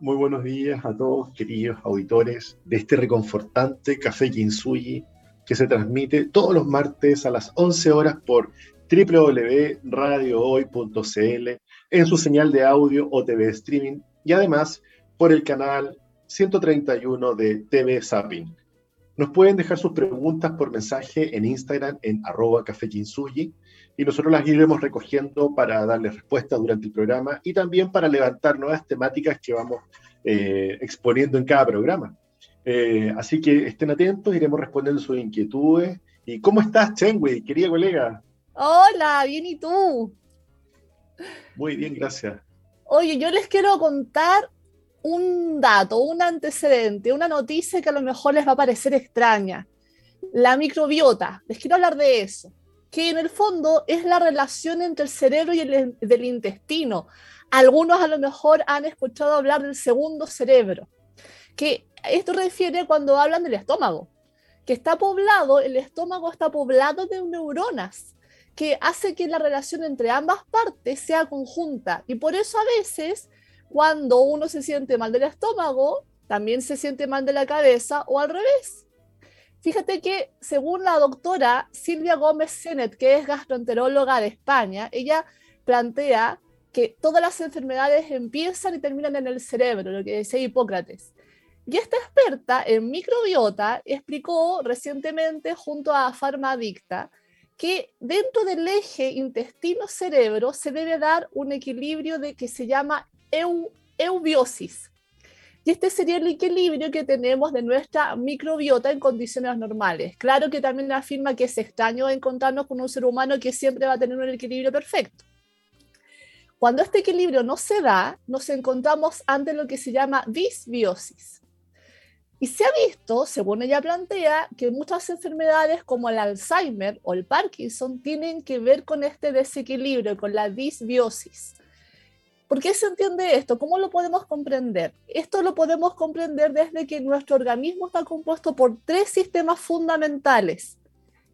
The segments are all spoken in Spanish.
Muy buenos días a todos, queridos auditores de este reconfortante Café Kinsuyi que se transmite todos los martes a las 11 horas por www.radiohoy.cl en su señal de audio o TV streaming y además por el canal 131 de TV Zapping. Nos pueden dejar sus preguntas por mensaje en Instagram en arroba y nosotros las iremos recogiendo para darles respuesta durante el programa y también para levantar nuevas temáticas que vamos eh, exponiendo en cada programa. Eh, así que estén atentos, iremos respondiendo sus inquietudes. ¿Y cómo estás, Chenwei, querida colega? Hola, bien, ¿y tú? Muy bien, gracias. Oye, yo les quiero contar un dato, un antecedente, una noticia que a lo mejor les va a parecer extraña. La microbiota, les quiero hablar de eso que en el fondo es la relación entre el cerebro y el intestino. Algunos a lo mejor han escuchado hablar del segundo cerebro, que esto refiere cuando hablan del estómago, que está poblado, el estómago está poblado de neuronas, que hace que la relación entre ambas partes sea conjunta. Y por eso a veces, cuando uno se siente mal del estómago, también se siente mal de la cabeza o al revés. Fíjate que según la doctora Silvia Gómez Senet, que es gastroenteróloga de España, ella plantea que todas las enfermedades empiezan y terminan en el cerebro, lo que decía Hipócrates. Y esta experta en microbiota explicó recientemente junto a Farmadicta que dentro del eje intestino-cerebro se debe dar un equilibrio de que se llama eubiosis, y este sería el equilibrio que tenemos de nuestra microbiota en condiciones normales. Claro que también afirma que es extraño encontrarnos con un ser humano que siempre va a tener un equilibrio perfecto. Cuando este equilibrio no se da, nos encontramos ante lo que se llama disbiosis. Y se ha visto, según ella plantea, que muchas enfermedades como el Alzheimer o el Parkinson tienen que ver con este desequilibrio, con la disbiosis. ¿Por qué se entiende esto? ¿Cómo lo podemos comprender? Esto lo podemos comprender desde que nuestro organismo está compuesto por tres sistemas fundamentales,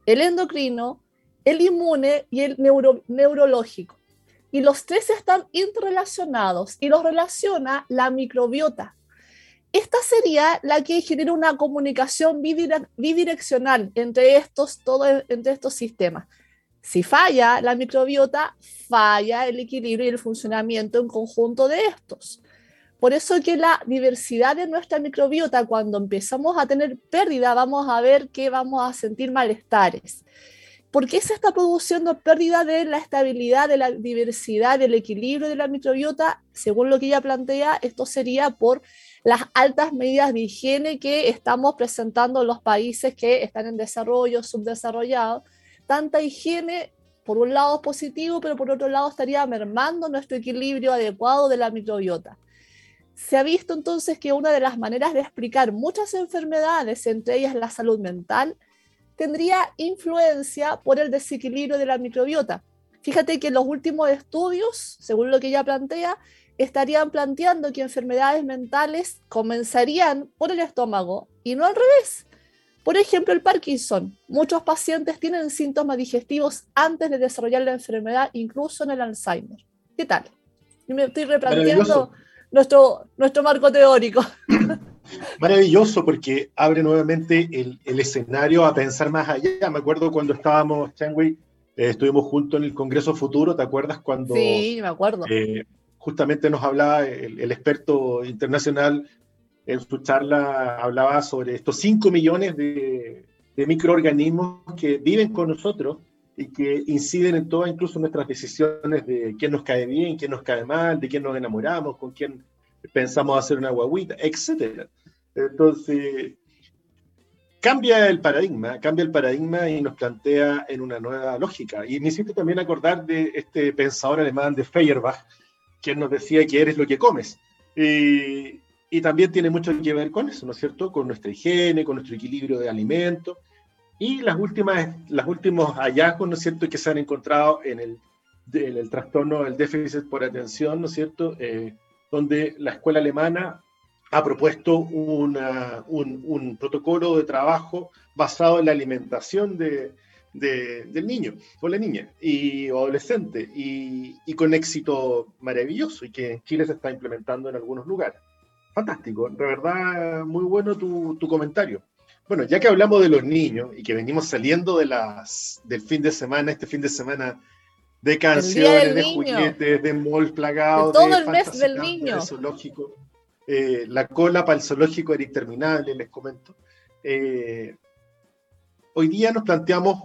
el endocrino, el inmune y el neurológico. Y los tres están interrelacionados y los relaciona la microbiota. Esta sería la que genera una comunicación bidireccional entre estos, entre estos sistemas. Si falla la microbiota, falla el equilibrio y el funcionamiento en conjunto de estos. Por eso que la diversidad de nuestra microbiota, cuando empezamos a tener pérdida, vamos a ver que vamos a sentir malestares. ¿Por qué se está produciendo pérdida de la estabilidad, de la diversidad, del equilibrio de la microbiota? Según lo que ella plantea, esto sería por las altas medidas de higiene que estamos presentando en los países que están en desarrollo, subdesarrollados, tanta higiene, por un lado es positivo, pero por otro lado estaría mermando nuestro equilibrio adecuado de la microbiota. Se ha visto entonces que una de las maneras de explicar muchas enfermedades, entre ellas la salud mental, tendría influencia por el desequilibrio de la microbiota. Fíjate que los últimos estudios, según lo que ella plantea, estarían planteando que enfermedades mentales comenzarían por el estómago y no al revés. Por ejemplo, el Parkinson. Muchos pacientes tienen síntomas digestivos antes de desarrollar la enfermedad, incluso en el Alzheimer. ¿Qué tal? me estoy replanteando nuestro, nuestro marco teórico. Maravilloso porque abre nuevamente el, escenario a pensar más allá. Me acuerdo cuando estábamos, Changwei, eh, estuvimos juntos en el Congreso Futuro, ¿te acuerdas cuando... Sí, me acuerdo. Eh, justamente nos hablaba el, el, experto internacional en su charla hablaba sobre estos 5 millones de, microorganismos que viven con nosotros y que inciden en todas, incluso nuestras decisiones de quién nos cae bien, quién nos cae mal, de quién nos enamoramos, con quién pensamos hacer una guaguita, etc. Entonces, cambia el paradigma, cambia el paradigma y nos plantea en una nueva lógica. Y me hiciste también acordar de este pensador alemán de Feuerbach, quien nos decía que eres lo que comes. Y, y también tiene mucho que ver con eso, ¿no es cierto? Con nuestra higiene, con nuestro equilibrio de alimentos. Y las últimas, los últimos hallazgos, ¿no es cierto?, que se han encontrado en el, en el trastorno del déficit por atención, ¿no es cierto?, eh, donde la escuela alemana ha propuesto una, un, un, protocolo de trabajo basado en la alimentación de, de, del niño o la niña y o adolescente y, y, con éxito maravilloso y que en Chile se está implementando en algunos lugares. Fantástico, de verdad muy bueno tu, tu comentario. Bueno, ya que hablamos de los niños y que venimos saliendo de las, del fin de semana, este fin de semana de canciones, de juguetes, de malls plagados, de todo el mes del niño. zoológico. Eh, la cola para el zoológico era interminable, les comento. Eh, hoy día nos planteamos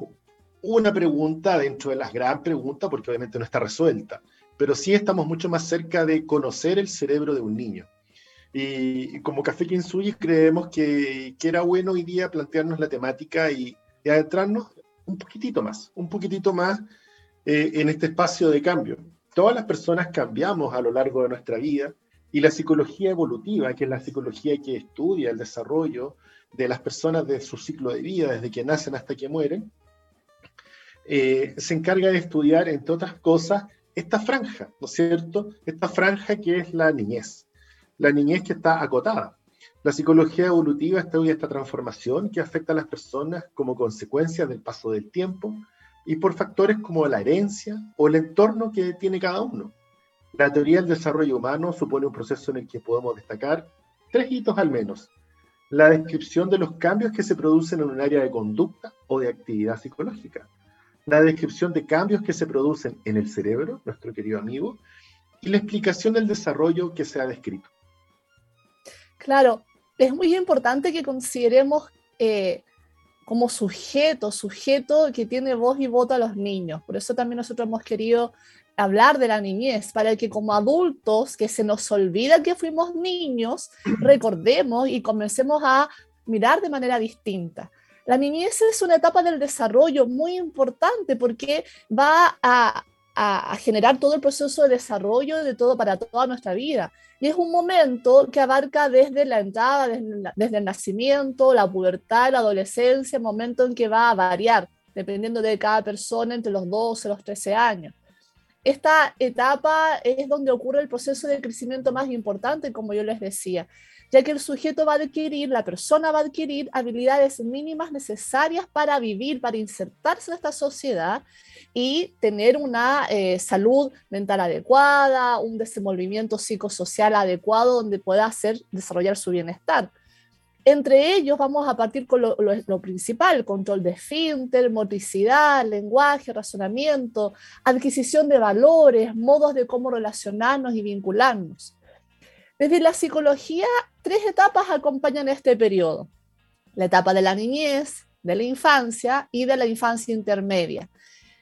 una pregunta dentro de las gran preguntas, porque obviamente no está resuelta, pero sí estamos mucho más cerca de conocer el cerebro de un niño. Y, como Café Kinsuyi creemos que, que, era bueno hoy día plantearnos la temática y, y adentrarnos un poquitito más, un poquitito más eh, en este espacio de cambio. Todas las personas cambiamos a lo largo de nuestra vida y la psicología evolutiva, que es la psicología que estudia el desarrollo de las personas de su ciclo de vida, desde que nacen hasta que mueren, eh, se encarga de estudiar, entre otras cosas, esta franja, ¿no es cierto? Esta franja que es la niñez la niñez que está acotada. La psicología evolutiva estudia esta transformación que afecta a las personas como consecuencia del paso del tiempo y por factores como la herencia o el entorno que tiene cada uno. La teoría del desarrollo humano supone un proceso en el que podemos destacar tres hitos al menos. La descripción de los cambios que se producen en un área de conducta o de actividad psicológica. La descripción de cambios que se producen en el cerebro, nuestro querido amigo, y la explicación del desarrollo que se ha descrito. Claro, es muy importante que consideremos eh, como sujeto, sujeto que tiene voz y voto a los niños. Por eso también nosotros hemos querido hablar de la niñez, para que como adultos, que se nos olvida que fuimos niños, recordemos y comencemos a mirar de manera distinta. La niñez es una etapa del desarrollo muy importante porque va a, a, generar todo el proceso de desarrollo de todo para toda nuestra vida. Y es un momento que abarca desde la entrada, desde, desde el nacimiento, la pubertad, la adolescencia, momento en que va a variar, dependiendo de cada persona entre los 12 y los 13 años. Esta etapa es donde ocurre el proceso de crecimiento más importante, como yo les decía ya que el sujeto va a adquirir, la persona va a adquirir habilidades mínimas necesarias para vivir, para insertarse en esta sociedad y tener una eh, salud mental adecuada, un desenvolvimiento psicosocial adecuado donde pueda desarrollar su bienestar. Entre ellos vamos a partir con lo, lo, lo principal, control de esfínter, motricidad, lenguaje, razonamiento, adquisición de valores, modos de cómo relacionarnos y vincularnos. Desde la psicología, tres etapas acompañan este periodo. La etapa de la niñez, de la infancia y de la infancia intermedia.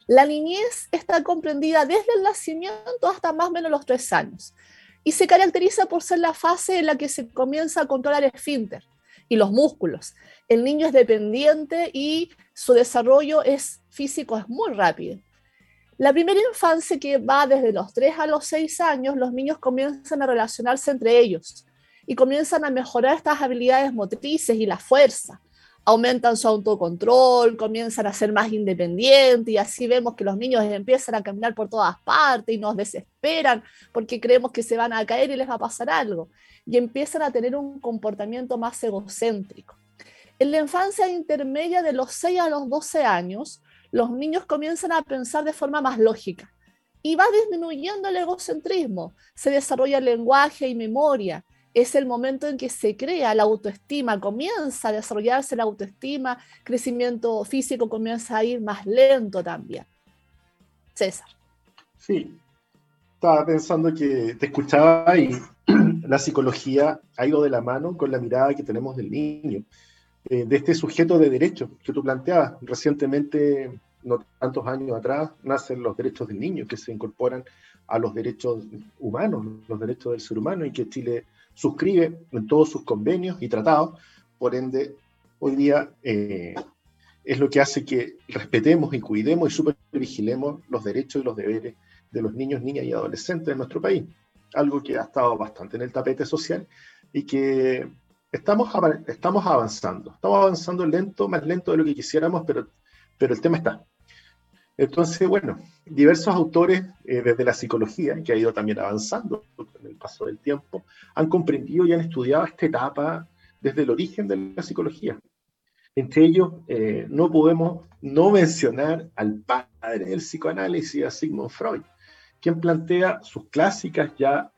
La niñez está comprendida desde el nacimiento hasta más o menos los tres años y se caracteriza por ser la fase en la que se comienza a controlar el esfínter y los músculos. El niño es dependiente y su desarrollo es físico es muy rápido. La primera infancia que va desde los 3 a los 6 años, los niños comienzan a relacionarse entre ellos y comienzan a mejorar estas habilidades motrices y la fuerza. Aumentan su autocontrol, comienzan a ser más independientes y así vemos que los niños empiezan a caminar por todas partes y nos desesperan porque creemos que se van a caer y les va a pasar algo. Y empiezan a tener un comportamiento más egocéntrico. En la infancia intermedia de los 6 a los 12 años, los niños comienzan a pensar de forma más lógica y va disminuyendo el egocentrismo, se desarrolla el lenguaje y memoria. Es el momento en que se crea la autoestima, comienza a desarrollarse la autoestima, crecimiento físico comienza a ir más lento también. César. Sí, estaba pensando que te escuchaba y la psicología ha ido de la mano con la mirada que tenemos del niño. De este sujeto de derecho que tú planteabas. Recientemente no tantos años atrás, nacen los derechos del niño que se incorporan a los derechos humanos, los derechos del ser humano y que Chile suscribe en todos sus convenios y tratados. Por ende, hoy día eh, es lo que hace que respetemos y cuidemos y supervigilemos los derechos y los deberes de los niños, niñas y adolescentes de nuestro país. Algo que ha estado bastante en el tapete social y que estamos, estamos avanzando. Estamos avanzando lento, más lento de lo que quisiéramos, pero, pero el tema está. Entonces, bueno, diversos autores eh, desde la psicología, que ha ido también avanzando con el paso del tiempo, han comprendido y han estudiado esta etapa desde el origen de la psicología. Entre ellos, eh, no podemos no mencionar al padre del psicoanálisis, a Sigmund Freud, quien plantea sus clásicas ya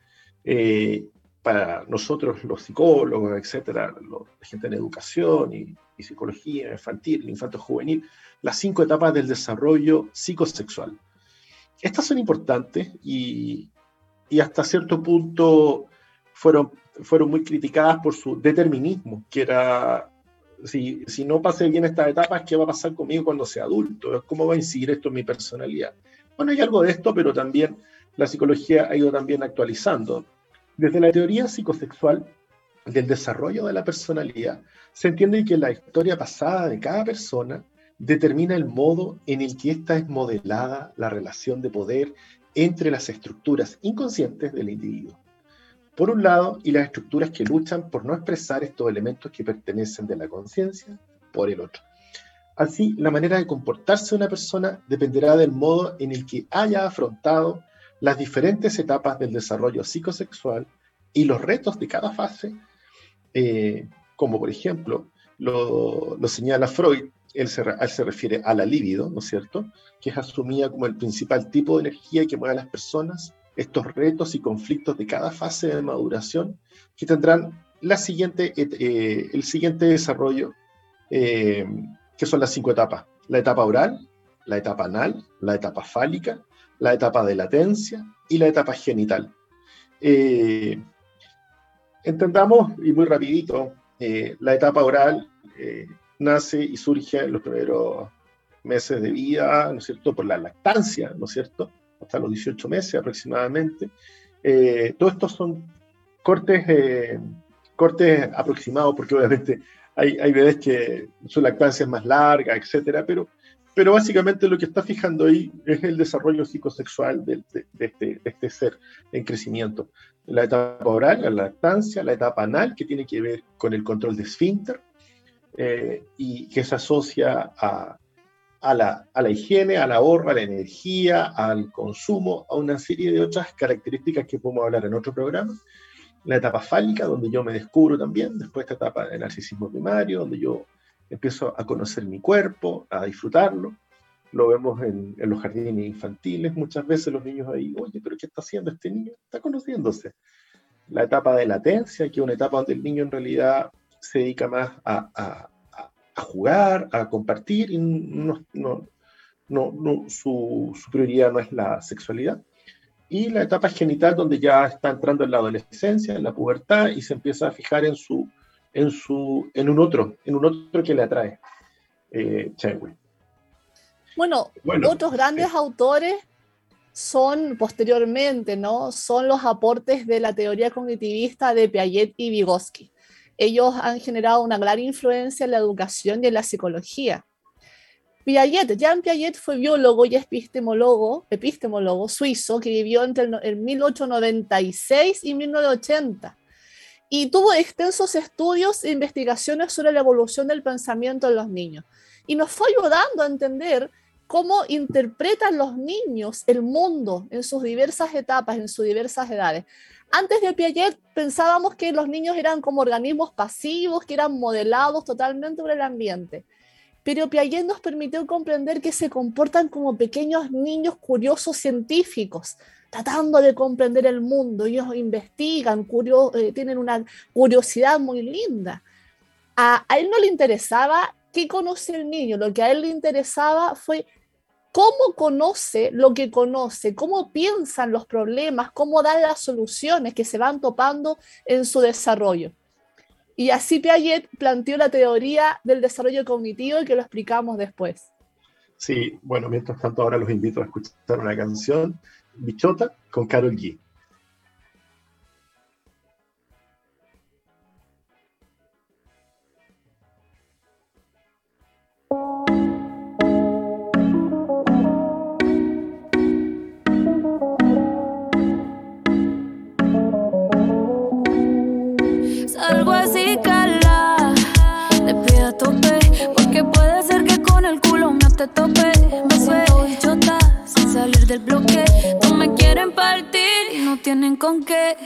eh, para nosotros los psicólogos, etcétera, la gente en educación y, psicología infantil, infanto juvenil, las cinco etapas del desarrollo psicosexual. Estas son importantes y, y hasta cierto punto fueron, fueron muy criticadas por su determinismo, que era, si, si no pasé bien estas etapas, ¿qué va a pasar conmigo cuando sea adulto? ¿Cómo va a incidir esto en mi personalidad? Bueno, hay algo de esto, pero también la psicología ha ido también actualizando. Desde la teoría psicosexual del desarrollo de la personalidad, se entiende que la historia pasada de cada persona determina el modo en el que ésta es modelada la relación de poder entre las estructuras inconscientes del individuo. Por un lado, y las estructuras que luchan por no expresar estos elementos que pertenecen de la conciencia, por el otro. Así, la manera de comportarse de una persona dependerá del modo en el que haya afrontado las diferentes etapas del desarrollo psicosexual y los retos de cada fase, eh, como por ejemplo lo, señala Freud, él se, él se, refiere a la libido, ¿no es cierto?, que es asumida como el principal tipo de energía que mueve a las personas, estos retos y conflictos de cada fase de maduración que tendrán la siguiente, eh, el siguiente desarrollo eh, que son las cinco etapas. La etapa oral, la etapa anal, la etapa fálica, la etapa de latencia y la etapa genital. Eh, entendamos, y muy rapidito, eh, la etapa oral eh, nace y surge en los primeros meses de vida, ¿no es cierto?, por la lactancia, ¿no es cierto?, hasta los 18 meses aproximadamente. todos estos son cortes, cortes aproximados, porque obviamente hay, hay bebés que su lactancia es más larga, etcétera, pero, pero básicamente lo que está fijando ahí es el desarrollo psicosexual de, este, este, ser en crecimiento. La etapa oral, la lactancia, la etapa anal, que tiene que ver con el control de esfínter eh, y que se asocia a, a, la, a, la, higiene, al ahorro, a la energía, al consumo, a una serie de otras características que podemos hablar en otro programa la etapa fálica, donde yo me descubro también, después esta etapa del narcisismo primario, donde yo empiezo a conocer mi cuerpo, a disfrutarlo. Lo vemos en, los jardines infantiles, muchas veces los niños ahí, oye, pero ¿qué está haciendo este niño? Está conociéndose. La etapa de latencia, que es una etapa donde el niño en realidad se dedica más a, jugar, a compartir, y no, no, no, su, su prioridad no es la sexualidad y la etapa genital donde ya está entrando en la adolescencia, en la pubertad y se empieza a fijar en su en su en un otro, en un otro que le atrae. Eh, bueno, otros grandes eh. autores son posteriormente, ¿no? Son los aportes de la teoría cognitivista de Piaget y Vygotsky. Ellos han generado una gran influencia en la educación y en la psicología. Piaget, Jean Piaget fue biólogo y epistemólogo, epistemólogo suizo que vivió entre el, 1896 y 1980 y tuvo extensos estudios e investigaciones sobre la evolución del pensamiento de los niños. Y nos fue ayudando a entender cómo interpretan los niños el mundo en sus diversas etapas, en sus diversas edades. Antes de Piaget pensábamos que los niños eran como organismos pasivos, que eran modelados totalmente por el ambiente pero Piaget nos permitió comprender que se comportan como pequeños niños curiosos científicos, tratando de comprender el mundo. Ellos investigan, eh, tienen una curiosidad muy linda. A, a, él no le interesaba qué conoce el niño, lo que a él le interesaba fue cómo conoce lo que conoce, cómo piensan los problemas, cómo dan las soluciones que se van topando en su desarrollo. Y así Piaget planteó la teoría del desarrollo cognitivo y que lo explicamos después. Sí, bueno, mientras tanto ahora los invito a escuchar una canción, Bichota, con Carol G. tienen con qué.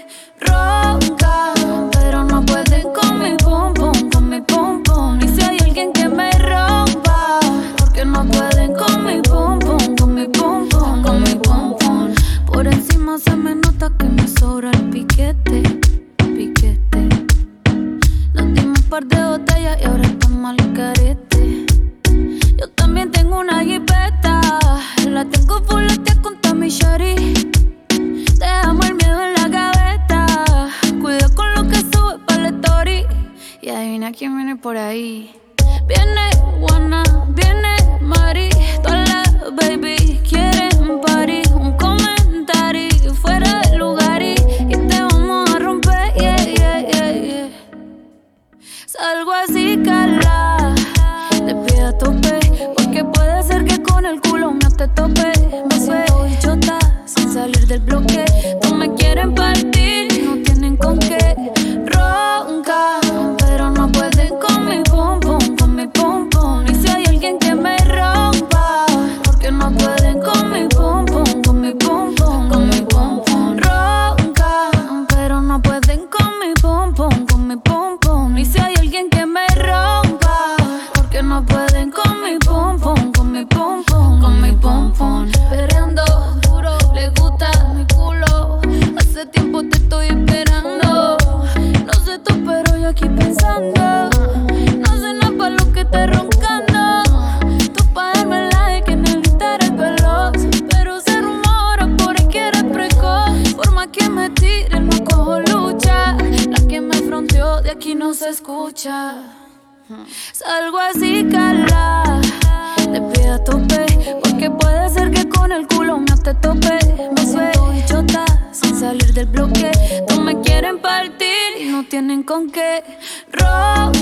Ronca, Salgo así, cala. Te pido a tope que puede ser que con el culo no te tope. Me suelto chota sin salir del bloque. No me quieren partir y no tienen con qué. Ronca,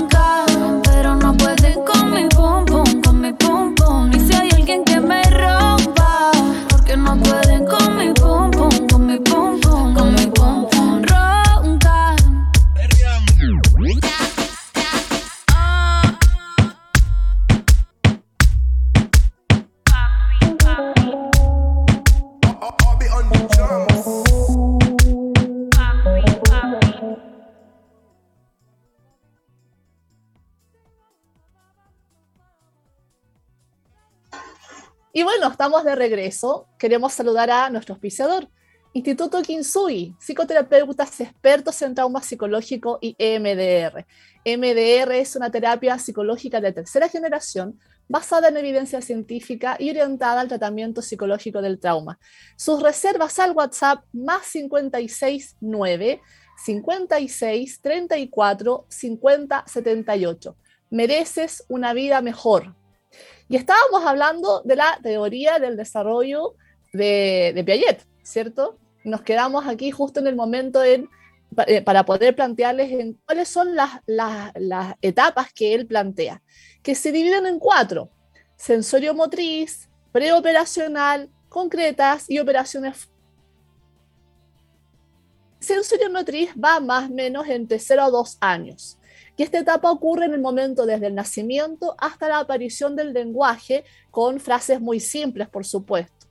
Y bueno, estamos de regreso. Queremos saludar a nuestro auspiciador, Instituto Kinsui, psicoterapeutas expertos en trauma psicológico y EMDR. EMDR es una terapia psicológica de tercera generación basada en evidencia científica y orientada al tratamiento psicológico del trauma. Sus reservas al WhatsApp más 569 56 34 50 78. Mereces una vida mejor. Y estábamos hablando de la teoría del desarrollo de, de Piaget, ¿cierto? Nos quedamos aquí justo en el momento en, eh, para poder plantearles en cuáles son las, las, las etapas que él plantea, que se dividen en cuatro, sensorio motriz, preoperacional, concretas y operaciones sensorio motriz va más o menos entre 0 a 2 años. Y esta etapa ocurre en el momento desde el nacimiento hasta la aparición del lenguaje, con frases muy simples, por supuesto.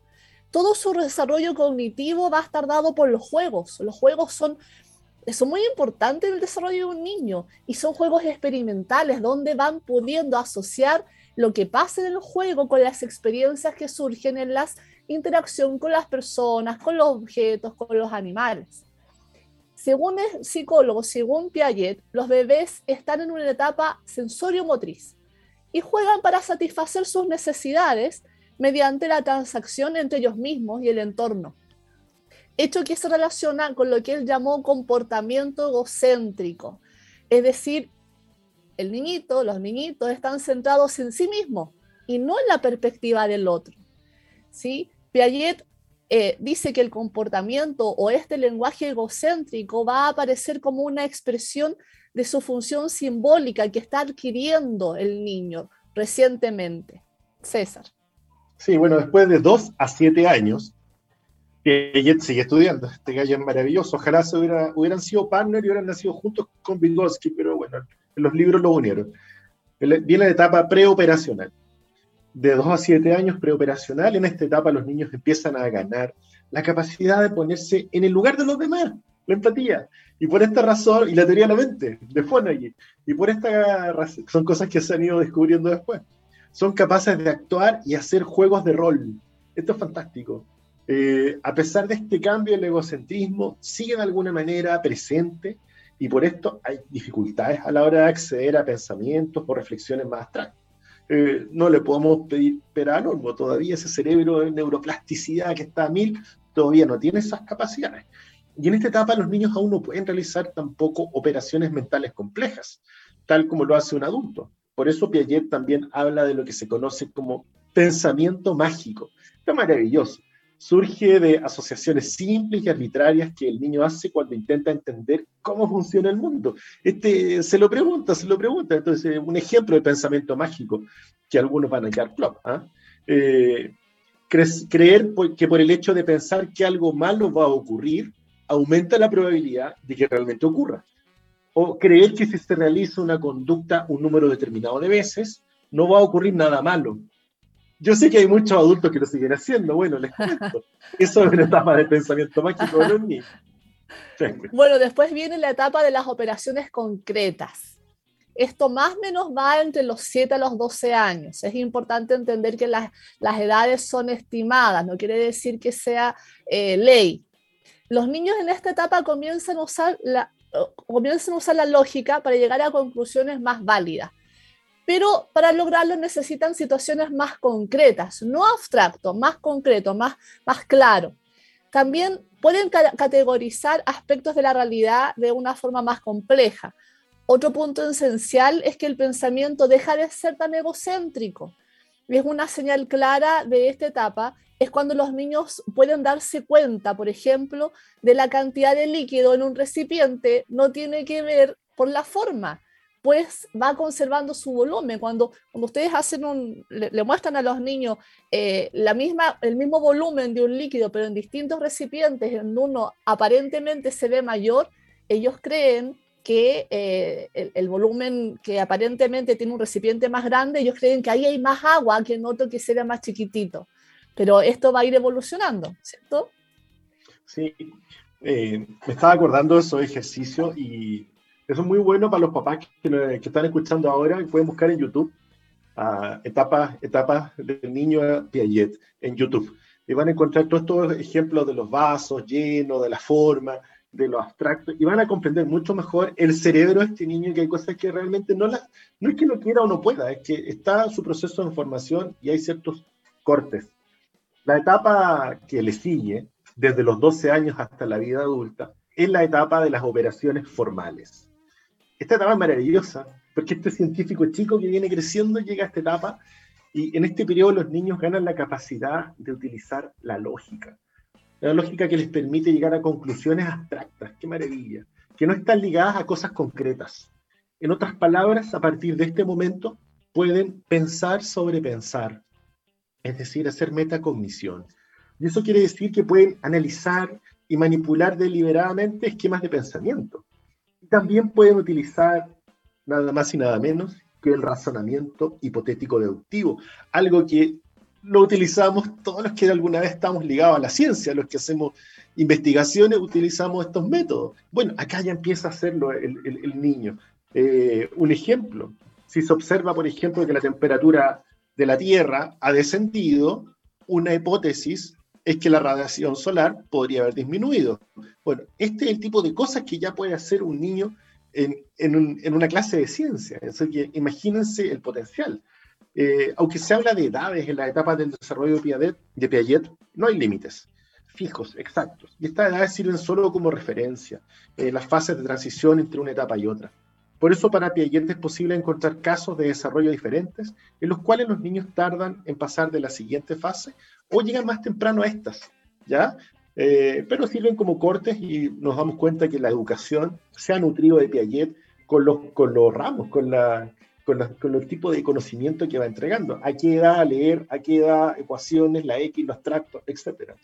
Todo su desarrollo cognitivo va a estar dado por los juegos. Los juegos son, son muy importantes en el desarrollo de un niño y son juegos experimentales donde van pudiendo asociar lo que pasa en el juego con las experiencias que surgen en la interacción con las personas, con los objetos, con los animales. Según el psicólogo, según Piaget, los bebés están en una etapa sensorio-motriz y juegan para satisfacer sus necesidades mediante la transacción entre ellos mismos y el entorno. Hecho que se relaciona con lo que él llamó comportamiento egocéntrico. Es decir, el niñito, los niñitos están centrados en sí mismos y no en la perspectiva del otro. ¿sí? Piaget eh, dice que el comportamiento o este lenguaje egocéntrico va a aparecer como una expresión de su función simbólica que está adquiriendo el niño recientemente. César. Sí, bueno, después de dos a siete años, Piaget sigue estudiando. Este gallo es maravilloso. Ojalá se hubiera, hubieran sido partner y hubieran nacido juntos con Vygotsky, pero bueno, en los libros lo unieron. Viene la etapa preoperacional. De dos a siete años preoperacional, en esta etapa los niños empiezan a ganar la capacidad de ponerse en el lugar de los demás, la empatía. Y por esta razón, y la teoría de la mente, de Fonagy, y por esta razón, son cosas que se han ido descubriendo después, son capaces de actuar y hacer juegos de rol. Esto es fantástico. Eh, a pesar de este cambio, el egocentrismo sigue de alguna manera presente y por esto hay dificultades a la hora de acceder a pensamientos o reflexiones más abstractas. Eh, no le podemos pedir pera normo, todavía ese cerebro de neuroplasticidad que está a mil, todavía no tiene esas capacidades. Y en esta etapa los niños aún no pueden realizar tampoco operaciones mentales complejas, tal como lo hace un adulto. Por eso Piaget también habla de lo que se conoce como pensamiento mágico. Está maravilloso surge de asociaciones simples y arbitrarias que el niño hace cuando intenta entender cómo funciona el mundo. Este, se lo pregunta, se lo pregunta. Entonces, un ejemplo de pensamiento mágico que algunos van a quedar plop. ¿ah? Eh, creer que por el hecho de pensar que algo malo va a ocurrir, aumenta la probabilidad de que realmente ocurra. O creer que si se realiza una conducta un número determinado de veces, no va a ocurrir nada malo, yo sé que hay muchos adultos que lo siguen haciendo, bueno, les cuento. Eso es una etapa de pensamiento mágico de los niños. Bueno, después viene la etapa de las operaciones concretas. Esto más o menos va entre los 7 a los 12 años. Es importante entender que las, las edades son estimadas, no quiere decir que sea eh, ley. Los niños en esta etapa comienzan a, usar la, comienzan a usar la lógica para llegar a conclusiones más válidas pero para lograrlo necesitan situaciones más concretas, no abstracto, más concreto, más, más claro. También pueden categorizar aspectos de la realidad de una forma más compleja. Otro punto esencial es que el pensamiento deja de ser tan egocéntrico. Y es una señal clara de esta etapa, es cuando los niños pueden darse cuenta, por ejemplo, de la cantidad de líquido en un recipiente, no tiene que ver por la forma, pues va conservando su volumen. Cuando, cuando ustedes hacen un, le, muestran a los niños eh, la misma, el mismo volumen de un líquido, pero en distintos recipientes, en uno aparentemente se ve mayor, ellos creen que eh, el, volumen que aparentemente tiene un recipiente más grande, ellos creen que ahí hay más agua que en otro que se ve más chiquitito. Pero esto va a ir evolucionando, ¿cierto? Sí, eh, me estaba acordando de esos ejercicios y eso es muy bueno para los papás que, están escuchando ahora y pueden buscar en YouTube uh, etapas, etapas del niño Piaget en YouTube. Y van a encontrar todos estos ejemplos de los vasos llenos, de la forma, de lo abstracto, y van a comprender mucho mejor el cerebro de este niño, que hay cosas que realmente no las, no es que no quiera o no pueda, es que está su proceso de formación y hay ciertos cortes. La etapa que le sigue, desde los 12 años hasta la vida adulta, es la etapa de las operaciones formales. Esta etapa es maravillosa, porque este científico chico que viene creciendo llega a esta etapa y en este periodo los niños ganan la capacidad de utilizar la lógica. La lógica que les permite llegar a conclusiones abstractas, qué maravilla, que no están ligadas a cosas concretas. En otras palabras, a partir de este momento pueden pensar sobre pensar, es decir, hacer metacognición. Y eso quiere decir que pueden analizar y manipular deliberadamente esquemas de pensamiento también pueden utilizar nada más y nada menos que el razonamiento hipotético deductivo, algo que lo utilizamos todos los que alguna vez estamos ligados a la ciencia, los que hacemos investigaciones, utilizamos estos métodos. Bueno, acá ya empieza a hacerlo el, niño. Eh, un ejemplo, si se observa, por ejemplo, que la temperatura de la Tierra ha descendido, una hipótesis es que la radiación solar podría haber disminuido. Bueno, este es el tipo de cosas que ya puede hacer un niño en, una clase de ciencia. Que imagínense el potencial. Eh, aunque se habla de edades en la etapa del desarrollo de Piaget, de Piaget no hay límites fijos, exactos. Y estas edades sirven solo como referencia, en las fases de transición entre una etapa y otra. Por eso para Piaget es posible encontrar casos de desarrollo diferentes en los cuales los niños tardan en pasar de la siguiente fase o llegan más temprano a estas, ¿ya? Eh, pero sirven como cortes y nos damos cuenta que la educación se ha nutrido de Piaget con los, con los ramos, con, la, con, la, con el tipo de conocimiento que va entregando. ¿A qué edad leer? ¿A qué edad ecuaciones, la X, los tractos, etcétera?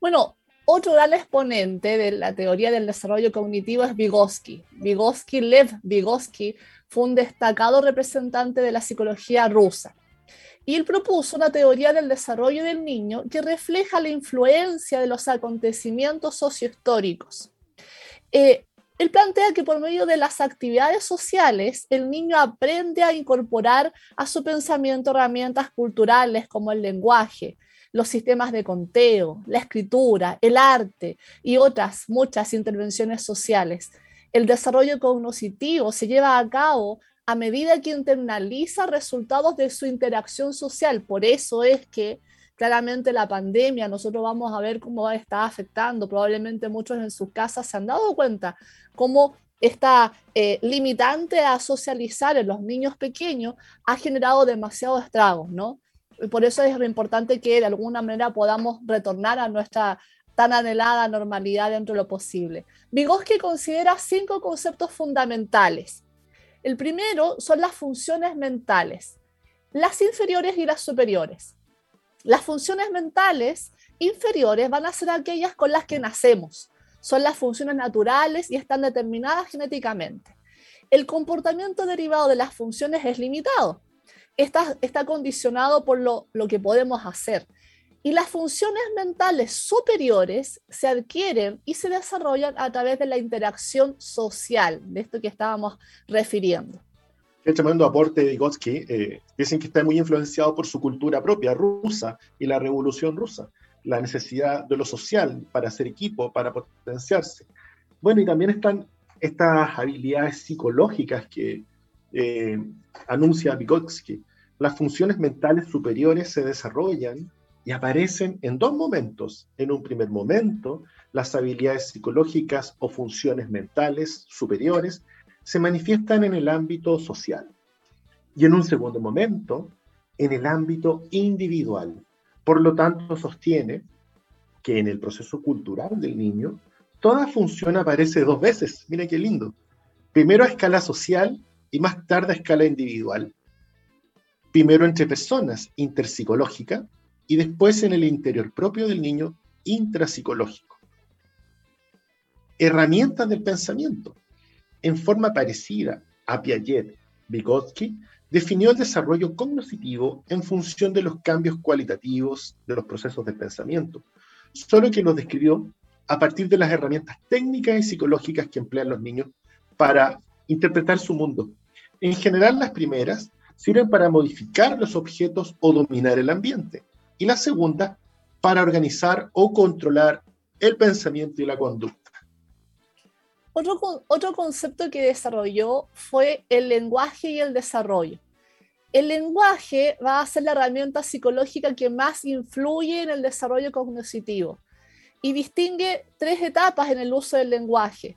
Bueno, otro gran exponente de la teoría del desarrollo cognitivo es Vygotsky. Vygotsky, Lev Vygotsky, fue un destacado representante de la psicología rusa. Y él propuso una teoría del desarrollo del niño que refleja la influencia de los acontecimientos sociohistóricos. Eh, él plantea que por medio de las actividades sociales, el niño aprende a incorporar a su pensamiento herramientas culturales como el lenguaje, los sistemas de conteo, la escritura, el arte y otras muchas intervenciones sociales. El desarrollo cognoscitivo se lleva a cabo a medida que internaliza resultados de su interacción social. Por eso es que claramente la pandemia, nosotros vamos a ver cómo está afectando, probablemente muchos en sus casas se han dado cuenta cómo esta eh, limitante a socializar en los niños pequeños ha generado demasiados estragos, ¿no? por eso es importante que de alguna manera podamos retornar a nuestra tan anhelada normalidad dentro de lo posible. Vygotsky considera cinco conceptos fundamentales. El primero son las funciones mentales, las inferiores y las superiores. Las funciones mentales inferiores van a ser aquellas con las que nacemos. Son las funciones naturales y están determinadas genéticamente. El comportamiento derivado de las funciones es limitado está, está condicionado por lo, lo que podemos hacer. Y las funciones mentales superiores se adquieren y se desarrollan a través de la interacción social, de esto que estábamos refiriendo. El tremendo aporte de Vygotsky, eh, dicen que está muy influenciado por su cultura propia rusa y la revolución rusa, la necesidad de lo social para hacer equipo, para potenciarse. Bueno, y también están estas habilidades psicológicas que eh, anuncia Vygotsky, las funciones mentales superiores se desarrollan y aparecen en dos momentos. En un primer momento, las habilidades psicológicas o funciones mentales superiores se manifiestan en el ámbito social. Y en un segundo momento, en el ámbito individual. Por lo tanto, sostiene que en el proceso cultural del niño, toda función aparece dos veces. Mira qué lindo. Primero a escala social y más tarde a escala individual. Primero entre personas, interpsicológica, y después en el interior propio del niño, intrapsicológico. Herramientas del pensamiento. En forma parecida a Piaget, Vygotsky definió el desarrollo cognitivo en función de los cambios cualitativos de los procesos del pensamiento, solo que los describió a partir de las herramientas técnicas y psicológicas que emplean los niños para interpretar su mundo en general, las primeras sirven para modificar los objetos o dominar el ambiente. Y la segunda, para organizar o controlar el pensamiento y la conducta. Otro, otro concepto que desarrolló fue el lenguaje y el desarrollo. El lenguaje va a ser la herramienta psicológica que más influye en el desarrollo cognitivo y distingue tres etapas en el uso del lenguaje.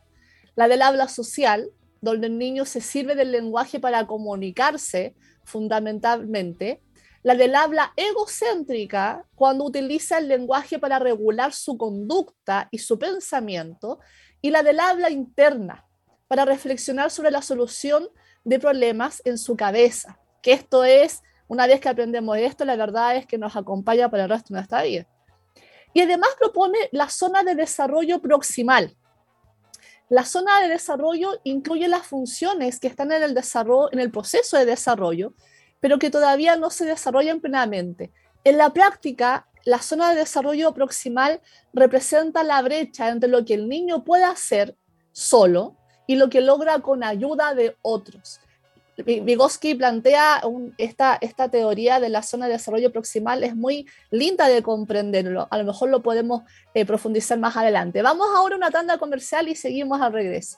La del habla social, donde el niño se sirve del lenguaje para comunicarse fundamentalmente, la del habla egocéntrica, cuando utiliza el lenguaje para regular su conducta y su pensamiento, y la del habla interna, para reflexionar sobre la solución de problemas en su cabeza, que esto es, una vez que aprendemos esto, la verdad es que nos acompaña para el resto de nuestra vida. Y además propone la zona de desarrollo proximal, la zona de desarrollo incluye las funciones que están en el, desarrollo, en el proceso de desarrollo, pero que todavía no se desarrollan plenamente. En la práctica, la zona de desarrollo proximal representa la brecha entre lo que el niño puede hacer solo y lo que logra con ayuda de otros. Vygotsky plantea esta, teoría de la zona de desarrollo proximal, es muy linda de comprenderlo. A lo mejor lo podemos eh, profundizar más adelante. Vamos ahora a una tanda comercial y seguimos al regreso.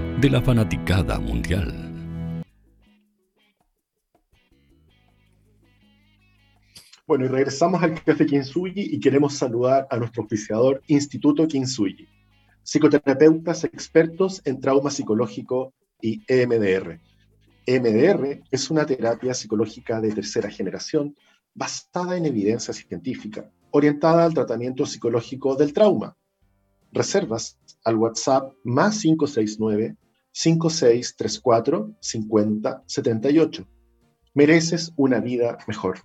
de la fanaticada mundial. Bueno, y regresamos al Café Kinsuyi y queremos saludar a nuestro oficiador Instituto Kinsuyi, psicoterapeutas expertos en trauma psicológico y EMDR. EMDR es una terapia psicológica de tercera generación basada en evidencia científica, orientada al tratamiento psicológico del trauma. Reservas al WhatsApp más 569 5634 5078. Mereces una vida mejor.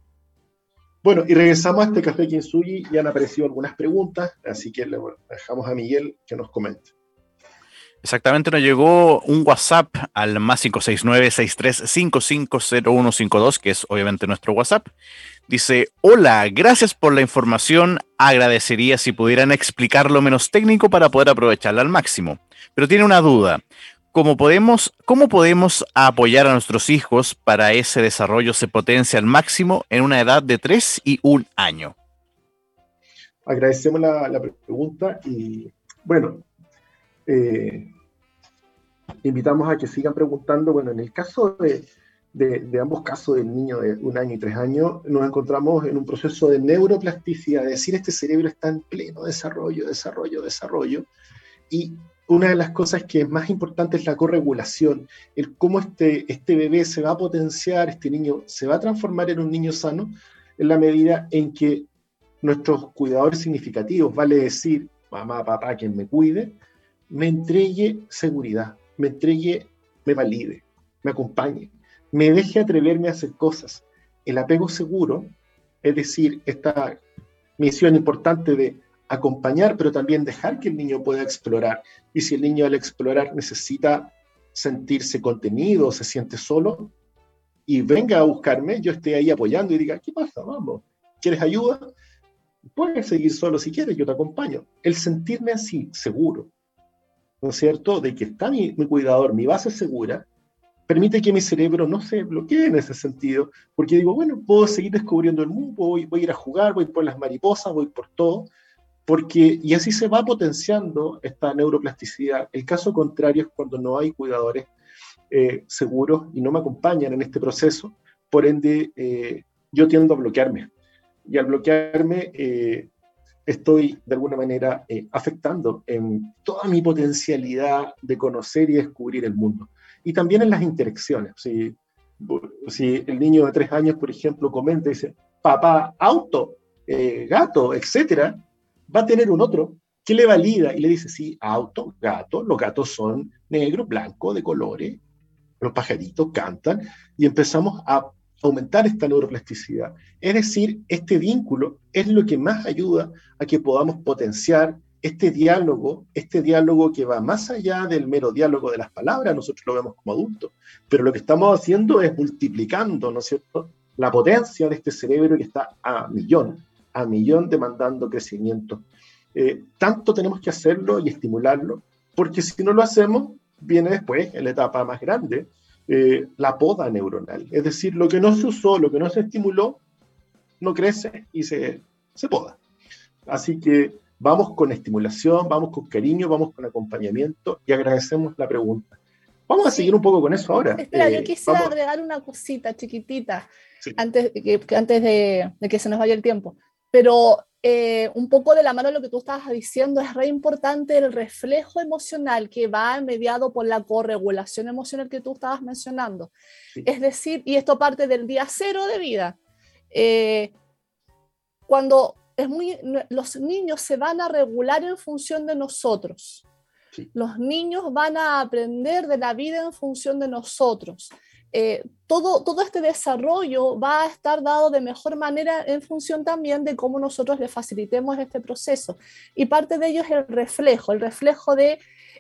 Bueno, y regresamos a este café Kinsuyi y han aparecido algunas preguntas, así que le dejamos a Miguel que nos comente. Exactamente, nos llegó un WhatsApp al más 569-63550152, que es obviamente nuestro WhatsApp. Dice, hola, gracias por la información. Agradecería si pudieran explicarlo menos técnico para poder aprovecharla al máximo. Pero tiene una duda. ¿Cómo podemos, ¿Cómo podemos apoyar a nuestros hijos para ese desarrollo se potencia al máximo en una edad de 3 y 1 año? Agradecemos la, pregunta y bueno, eh, invitamos a que sigan preguntando. Bueno, en el caso de, de, ambos casos del niño de un año y tres años, nos encontramos en un proceso de neuroplasticidad, es decir, este cerebro está en pleno desarrollo, desarrollo, desarrollo. Y una de las cosas que es más importante es la corregulación, el cómo este, este bebé se va a potenciar, este niño se va a transformar en un niño sano en la medida en que nuestros cuidadores significativos, vale decir, mamá, papá, quien me cuide, me entregue seguridad, me entregue, me valide, me acompañe me deje atreverme a hacer cosas. El apego seguro, es decir, esta misión importante de acompañar, pero también dejar que el niño pueda explorar. Y si el niño al explorar necesita sentirse contenido, se siente solo, y venga a buscarme, yo estoy ahí apoyando y diga, ¿qué pasa? Vamos, ¿quieres ayuda? Puedes seguir solo si quieres, yo te acompaño. El sentirme así, seguro, ¿no es cierto? De que está mi, mi cuidador, mi base segura, permite que mi cerebro no se bloquee en ese sentido, porque digo, bueno, puedo seguir descubriendo el mundo, voy, voy a ir a jugar, voy por las mariposas, voy por todo, porque, y así se va potenciando esta neuroplasticidad. El caso contrario es cuando no hay cuidadores eh, seguros y no me acompañan en este proceso, por ende eh, yo tiendo a bloquearme. Y al bloquearme eh, estoy de alguna manera afectando en toda mi potencialidad de conocer y descubrir el mundo y también en las interacciones. Si, si el niño de tres años, por ejemplo, comenta y dice, papá, auto, gato, etcétera, va a tener un otro que le valida y le dice, sí, auto, gato, los gatos son negros, blancos, de colores, los pajaritos cantan, y empezamos a aumentar esta neuroplasticidad. Es decir, este vínculo es lo que más ayuda a que podamos potenciar este diálogo, este diálogo que va más allá del mero diálogo de las palabras, nosotros lo vemos como adultos, pero lo que estamos haciendo es multiplicando, ¿no es cierto?, la potencia de este cerebro que está a millón, a millón demandando crecimiento. Eh, tanto tenemos que hacerlo y estimularlo, porque si no lo hacemos, viene después, en la etapa más grande, eh, la poda neuronal. Es decir, lo que no se usó, lo que no se estimuló, no crece y se, se poda. Así que vamos con estimulación, vamos con cariño, vamos con acompañamiento y agradecemos la pregunta. Vamos a seguir un poco con eso ahora. Espera, yo eh, quisiera agregar una cosita chiquitita antes, que, antes de, que se nos vaya el tiempo. Pero eh, un poco de la mano de lo que tú estabas diciendo, es re importante el reflejo emocional que va mediado por la corregulación emocional que tú estabas mencionando. Es decir, y esto parte del día cero de vida. Eh, cuando es muy, los niños se van a regular en función de nosotros. Los niños van a aprender de la vida en función de nosotros. Eh, todo, todo este desarrollo va a estar dado de mejor manera en función también de cómo nosotros le facilitemos este proceso. Y parte de ello es el reflejo, el reflejo de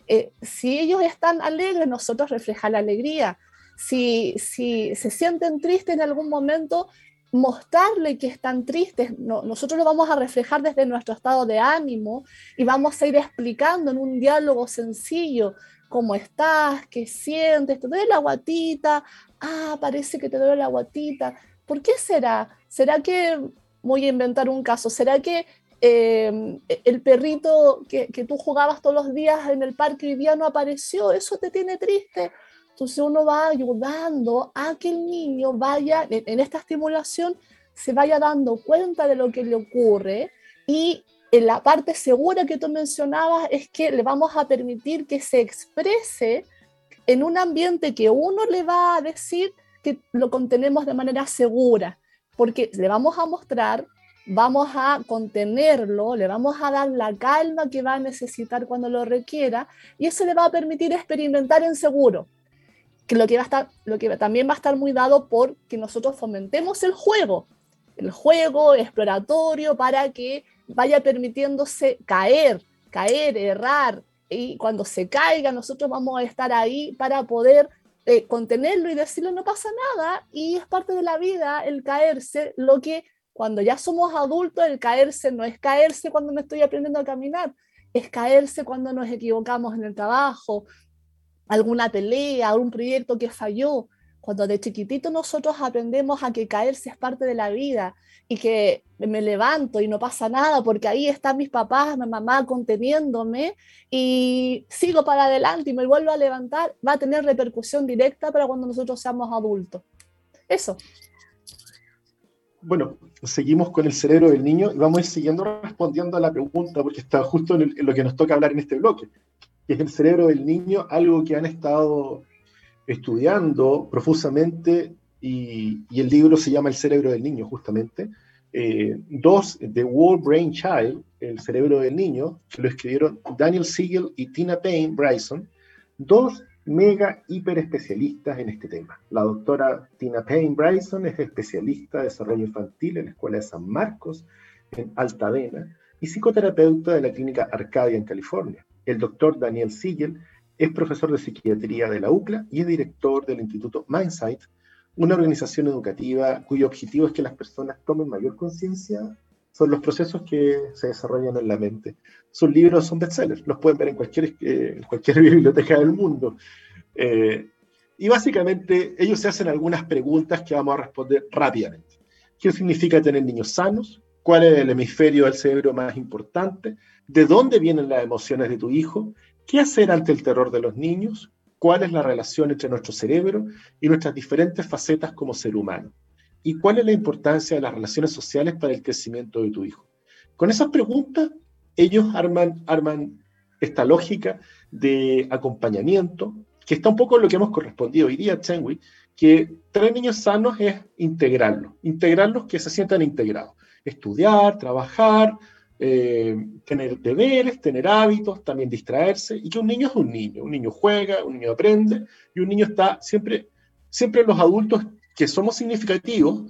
eh, si ellos están alegres, nosotros refleja la alegría. Si, si se sienten tristes en algún momento, mostrarle que están tristes, nosotros lo vamos a reflejar desde nuestro estado de ánimo y vamos a ir explicando en un diálogo sencillo cómo estás, qué sientes, te duele la guatita, ah, parece que te duele la guatita. ¿Por qué será? ¿Será que, voy a inventar un caso, será que em, el perrito que, que, tú jugabas todos los días en el parque hoy día no apareció? ¿Eso te tiene triste? Entonces uno va ayudando a que el niño vaya, en esta estimulación, se vaya dando cuenta de lo que le ocurre y en la parte segura que tú mencionabas es que le vamos a permitir que se exprese en un ambiente que uno le va a decir que lo contenemos de manera segura, porque le vamos a mostrar, vamos a contenerlo, le vamos a dar la calma que va a necesitar cuando lo requiera y eso le va a permitir experimentar en seguro que lo que va a estar, lo que también va a estar muy dado por que nosotros fomentemos el juego, el juego exploratorio para que vaya permitiéndose caer, caer, errar, y cuando se caiga nosotros vamos a estar ahí para poder eh, contenerlo y decirle no pasa nada y es parte de la vida el caerse, lo que cuando ya somos adultos el caerse no es caerse cuando me estoy aprendiendo a caminar, es caerse cuando nos equivocamos en el trabajo, alguna pelea, algún proyecto que falló. Cuando de chiquitito nosotros aprendemos a que caerse es parte de la vida y que me levanto y no pasa nada porque ahí están mis papás, mi mamá conteniéndome y sigo para adelante y me vuelvo a levantar, va a tener repercusión directa para cuando nosotros seamos adultos. Eso. Bueno, seguimos con el cerebro del niño y vamos a ir siguiendo respondiendo a la pregunta porque está justo en lo que nos toca hablar en este bloque que es el cerebro del niño, algo que han estado estudiando profusamente y, el libro se llama El cerebro del niño, justamente. Eh, dos, The World Brain Child, El cerebro del niño, que lo escribieron Daniel Siegel y Tina Payne Bryson, dos mega hiper especialistas en este tema. La doctora Tina Payne Bryson es especialista de desarrollo infantil en la Escuela de San Marcos, en Altadena, y psicoterapeuta de la Clínica Arcadia en California. El doctor Daniel Siegel es profesor de psiquiatría de la UCLA y es director del Instituto Mindsight, una organización educativa cuyo objetivo es que las personas tomen mayor conciencia sobre los procesos que se desarrollan en la mente. Sus libros son bestsellers, los pueden ver en cualquier, eh, en cualquier biblioteca del mundo. Eh, y básicamente ellos se hacen algunas preguntas que vamos a responder rápidamente. ¿Qué significa tener niños sanos? ¿Cuál es el hemisferio del cerebro más importante? de dónde vienen las emociones de tu hijo, qué hacer ante el terror de los niños, cuál es la relación entre nuestro cerebro y nuestras diferentes facetas como ser humano, y cuál es la importancia de las relaciones sociales para el crecimiento de tu hijo. Con esas preguntas, ellos arman, arman esta lógica de acompañamiento, que está un poco en lo que hemos correspondido hoy día, que tres niños sanos es integrarlos, integrarlos que se sientan integrados, estudiar, trabajar, eh, tener deberes, tener hábitos, también distraerse, y que un niño es un niño, un niño juega, un niño aprende, y un niño está siempre, siempre los adultos que somos significativos,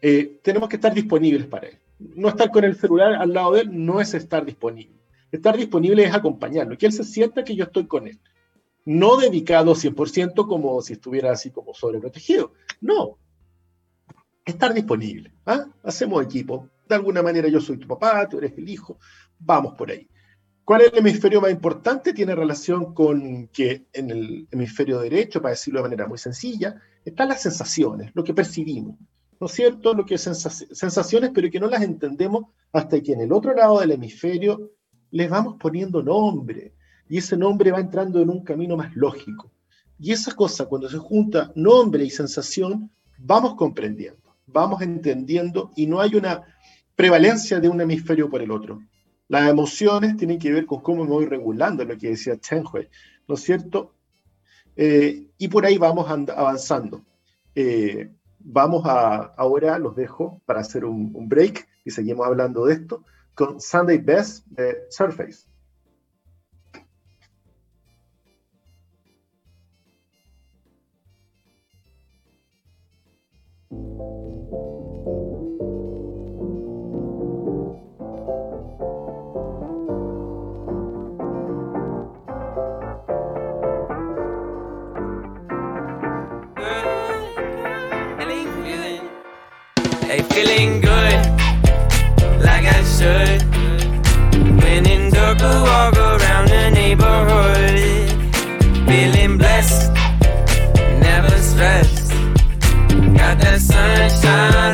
eh, tenemos que estar disponibles para él. No estar con el celular al lado de él no es estar disponible. Estar disponible es acompañarlo, que él se sienta que yo estoy con él. No dedicado 100% como si estuviera así como sobreprotegido. No. Estar disponible. ¿ah? Hacemos equipo, de alguna manera yo soy tu papá, tú eres el hijo, vamos por ahí. ¿Cuál es el hemisferio más importante? Tiene relación con que en el hemisferio derecho, para decirlo de manera muy sencilla, están las sensaciones, lo que percibimos. ¿No es cierto? Lo que es sensaciones, pero que no las entendemos hasta que en el otro lado del hemisferio les vamos poniendo nombre. Y ese nombre va entrando en un camino más lógico. Y esa cosa, cuando se junta nombre y sensación, vamos comprendiendo, vamos entendiendo y no hay una prevalencia de un hemisferio por el otro. Las emociones tienen que ver con cómo me voy regulando, lo que decía Chen Hui, ¿no es cierto? Eh, y por ahí vamos avanzando. Eh, vamos a, ahora los dejo para hacer un, un, break y seguimos hablando de esto con Sunday Best de Surface. Feeling good, like I should. When in dark, walk around the neighborhood. Feeling blessed, never stressed. Got that sunshine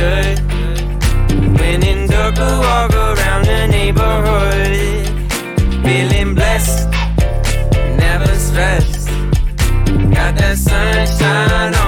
I. When in dark, walk around the neighborhood. Feeling blessed, never stressed. Got that sunshine on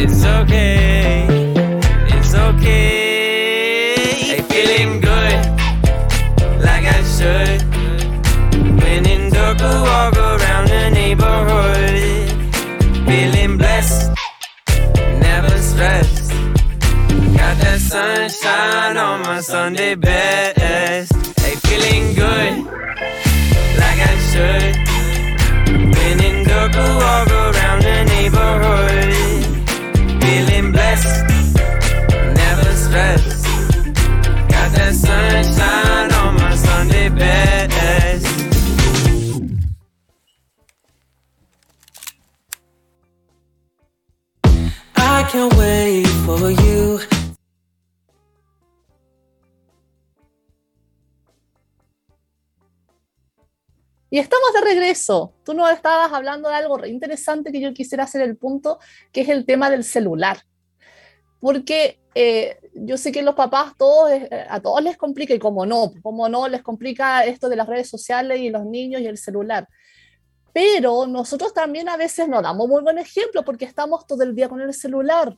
It's okay. It's okay. Hey, feeling good, like I should. When in dark, walk around the neighborhood. Feeling blessed, never stressed. Got that sunshine on my Sunday best. Hey, feeling good, like I should. Y estamos de regreso. Tú nos estabas hablando de algo re interesante que yo quisiera hacer el punto, que es el tema del celular. Porque eh, yo sé que los papás, todos, eh, a todos les complica, y como no, como no, les complica esto de las redes sociales y los niños y el celular. Pero nosotros también a veces nos damos muy buen ejemplo porque estamos todo el día con el celular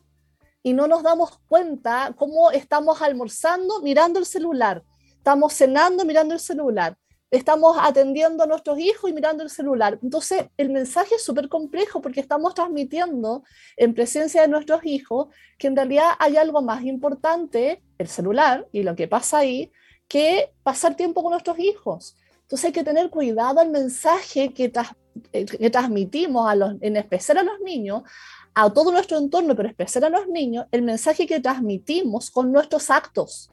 y no nos damos cuenta cómo estamos almorzando mirando el celular, estamos cenando mirando el celular, estamos atendiendo a nuestros hijos y mirando el celular. Entonces, el mensaje es súper complejo porque estamos transmitiendo en presencia de nuestros hijos que en realidad hay algo más importante, el celular y lo que pasa ahí, que pasar tiempo con nuestros hijos. Entonces hay que tener cuidado al mensaje que, eh, que transmitimos, a los, en especial a los niños, a todo nuestro entorno, pero especial a los niños, el mensaje que transmitimos con nuestros actos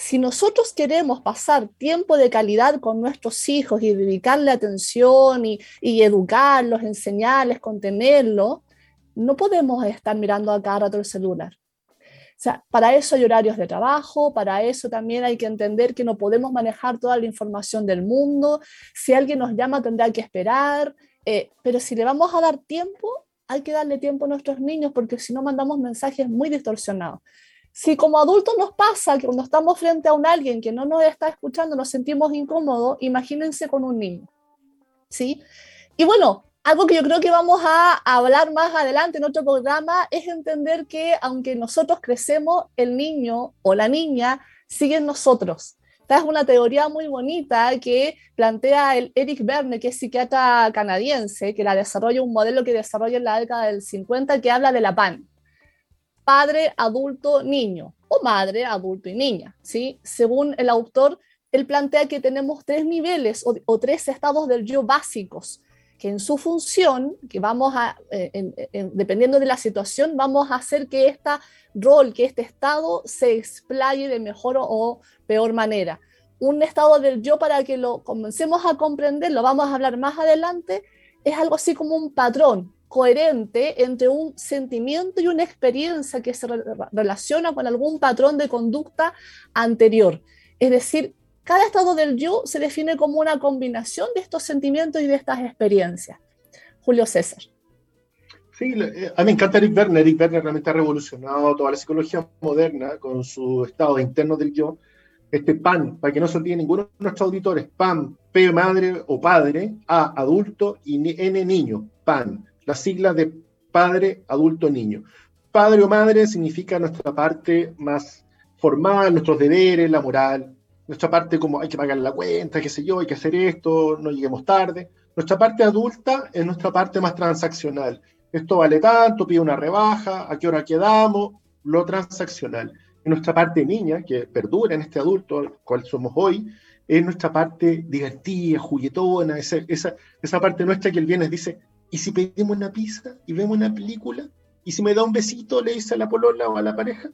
si nosotros queremos pasar tiempo de calidad con nuestros hijos y dedicarle atención y, y educarlos, enseñarles, contenerlos, no podemos estar mirando a cada rato el celular. O sea, para eso hay horarios de trabajo, para eso también hay que entender que no podemos manejar toda la información del mundo. Si alguien nos llama, tendrá que esperar. Eh, pero si le vamos a dar tiempo, hay que darle tiempo a nuestros niños porque si no mandamos mensajes muy distorsionados. Si como adultos nos pasa que cuando estamos frente a un alguien que no nos está escuchando nos sentimos incómodos, imagínense con un niño. ¿Sí? Y bueno, algo que yo creo que vamos a hablar más adelante en otro programa es entender que aunque nosotros crecemos, el niño o la niña sigue en nosotros. Esta es una teoría muy bonita que plantea el Eric Verne, que es psiquiatra canadiense, que la desarrolla un modelo que desarrolla en la década del 50, que habla de la PAN padre, adulto, niño, o madre, adulto y niña. ¿sí? Según el autor, él plantea que tenemos tres niveles o, tres estados del yo básicos, que en su función, que vamos a, eh, dependiendo de la situación, vamos a hacer que este rol, que este estado se explaye de mejor o peor manera. Un estado del yo para que lo comencemos a comprender, lo vamos a hablar más adelante, es algo así como un patrón, coherente entre un sentimiento y una experiencia que se relaciona con algún patrón de conducta anterior. Es decir, cada estado del yo se define como una combinación de estos sentimientos y de estas experiencias. Julio César. Sí, eh, a mí me encanta Eric Werner. Eric Werner realmente ha revolucionado toda la psicología moderna con su estado interno del yo. Este PAN, para que no se olvide ninguno de nuestros auditores, PAN, P madre o padre, A adulto y N niño, PAN la sigla de padre, adulto, niño. Padre o madre significa nuestra parte más formal, nuestros deberes, la moral, nuestra parte como hay que pagar la cuenta, qué sé yo, hay que hacer esto, no lleguemos tarde. Nuestra parte adulta es nuestra parte más transaccional. Esto vale tanto, pide una rebaja, a qué hora quedamos, lo transaccional. Y nuestra parte niña, que perdura en este adulto, cual somos hoy, es nuestra parte divertida, juguetona, esa, esa, esa parte nuestra que el viernes dice, ¿Y si pedimos una pizza y vemos una película? ¿Y si me da un besito, le dice a la polola o a la pareja?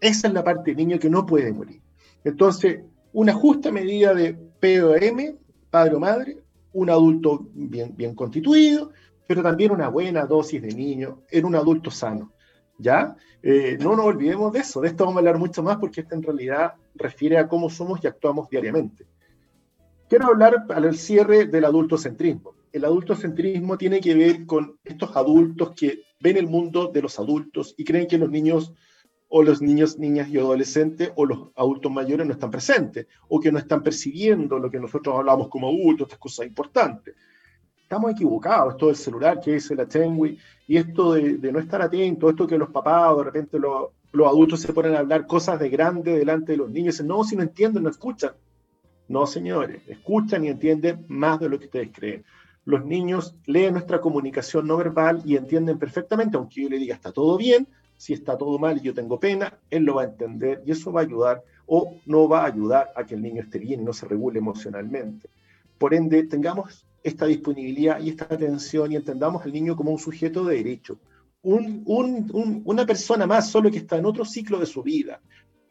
Esa es la parte del niño que no puede morir. Entonces, una justa medida de POM, padre o madre, un adulto bien, bien constituido, pero también una buena dosis de niño en un adulto sano. ¿Ya? Eh, no nos olvidemos de eso, de esto vamos a hablar mucho más porque esto en realidad refiere a cómo somos y actuamos diariamente. Quiero hablar al cierre del adultocentrismo el adultocentrismo tiene que ver con estos adultos que ven el mundo de los adultos y creen que los niños o los niños, niñas y adolescentes o los adultos mayores no están presentes o que no están percibiendo lo que nosotros hablamos como adultos, estas cosas importantes. Estamos equivocados, esto del celular que dice la Chengui y esto de, no estar atento, esto que los papás de repente los, los adultos se ponen a hablar cosas de grande delante de los niños y dicen, no, si no entienden, no escuchan. No, señores, escuchan y entienden más de lo que ustedes creen los niños leen nuestra comunicación no verbal y entienden perfectamente, aunque yo le diga está todo bien, si está todo mal y yo tengo pena, él lo va a entender y eso va a ayudar o no va a ayudar a que el niño esté bien y no se regule emocionalmente. Por ende, tengamos esta disponibilidad y esta atención y entendamos al niño como un sujeto de derecho, una persona más solo que está en otro ciclo de su vida,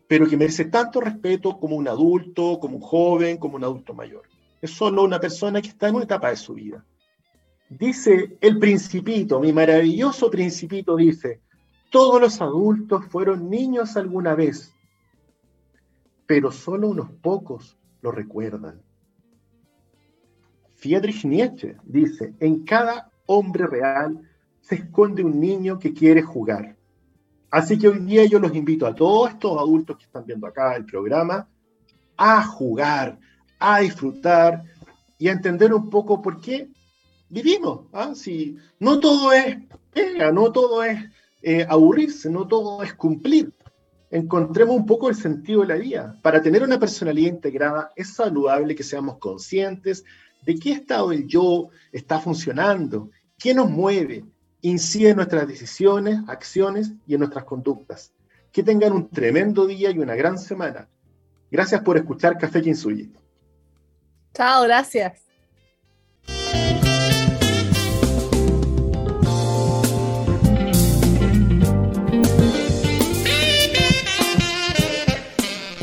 pero que merece tanto respeto como un adulto, como un joven, como un adulto mayor es solo una persona que está en una etapa de su vida. Dice el principito, mi maravilloso principito dice, todos los adultos fueron niños alguna vez, pero solo unos pocos lo recuerdan. Friedrich Nietzsche dice, en cada hombre real se esconde un niño que quiere jugar. Así que hoy día yo los invito a todos estos adultos que están viendo acá el programa a jugar, a disfrutar y a entender un poco por qué vivimos. ¿ah? Si no todo es no todo es eh, aburrirse, no todo es cumplir. Encontremos un poco el sentido de la vida. Para tener una personalidad integrada es saludable que seamos conscientes de qué estado del yo está funcionando, qué nos mueve, incide en nuestras decisiones, acciones y en nuestras conductas. Que tengan un tremendo día y una gran semana. Gracias por escuchar Café Kinsuyi. Chao, gracias.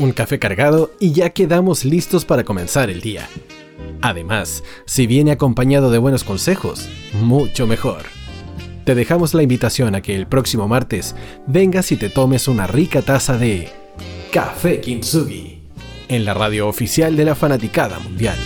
Un café cargado y ya quedamos listos para comenzar el día. Además, si viene acompañado de buenos consejos, mucho mejor. Te dejamos la invitación a que el próximo martes vengas y te tomes una rica taza de Café Kintsugi en la radio oficial de la Fanaticada Mundial.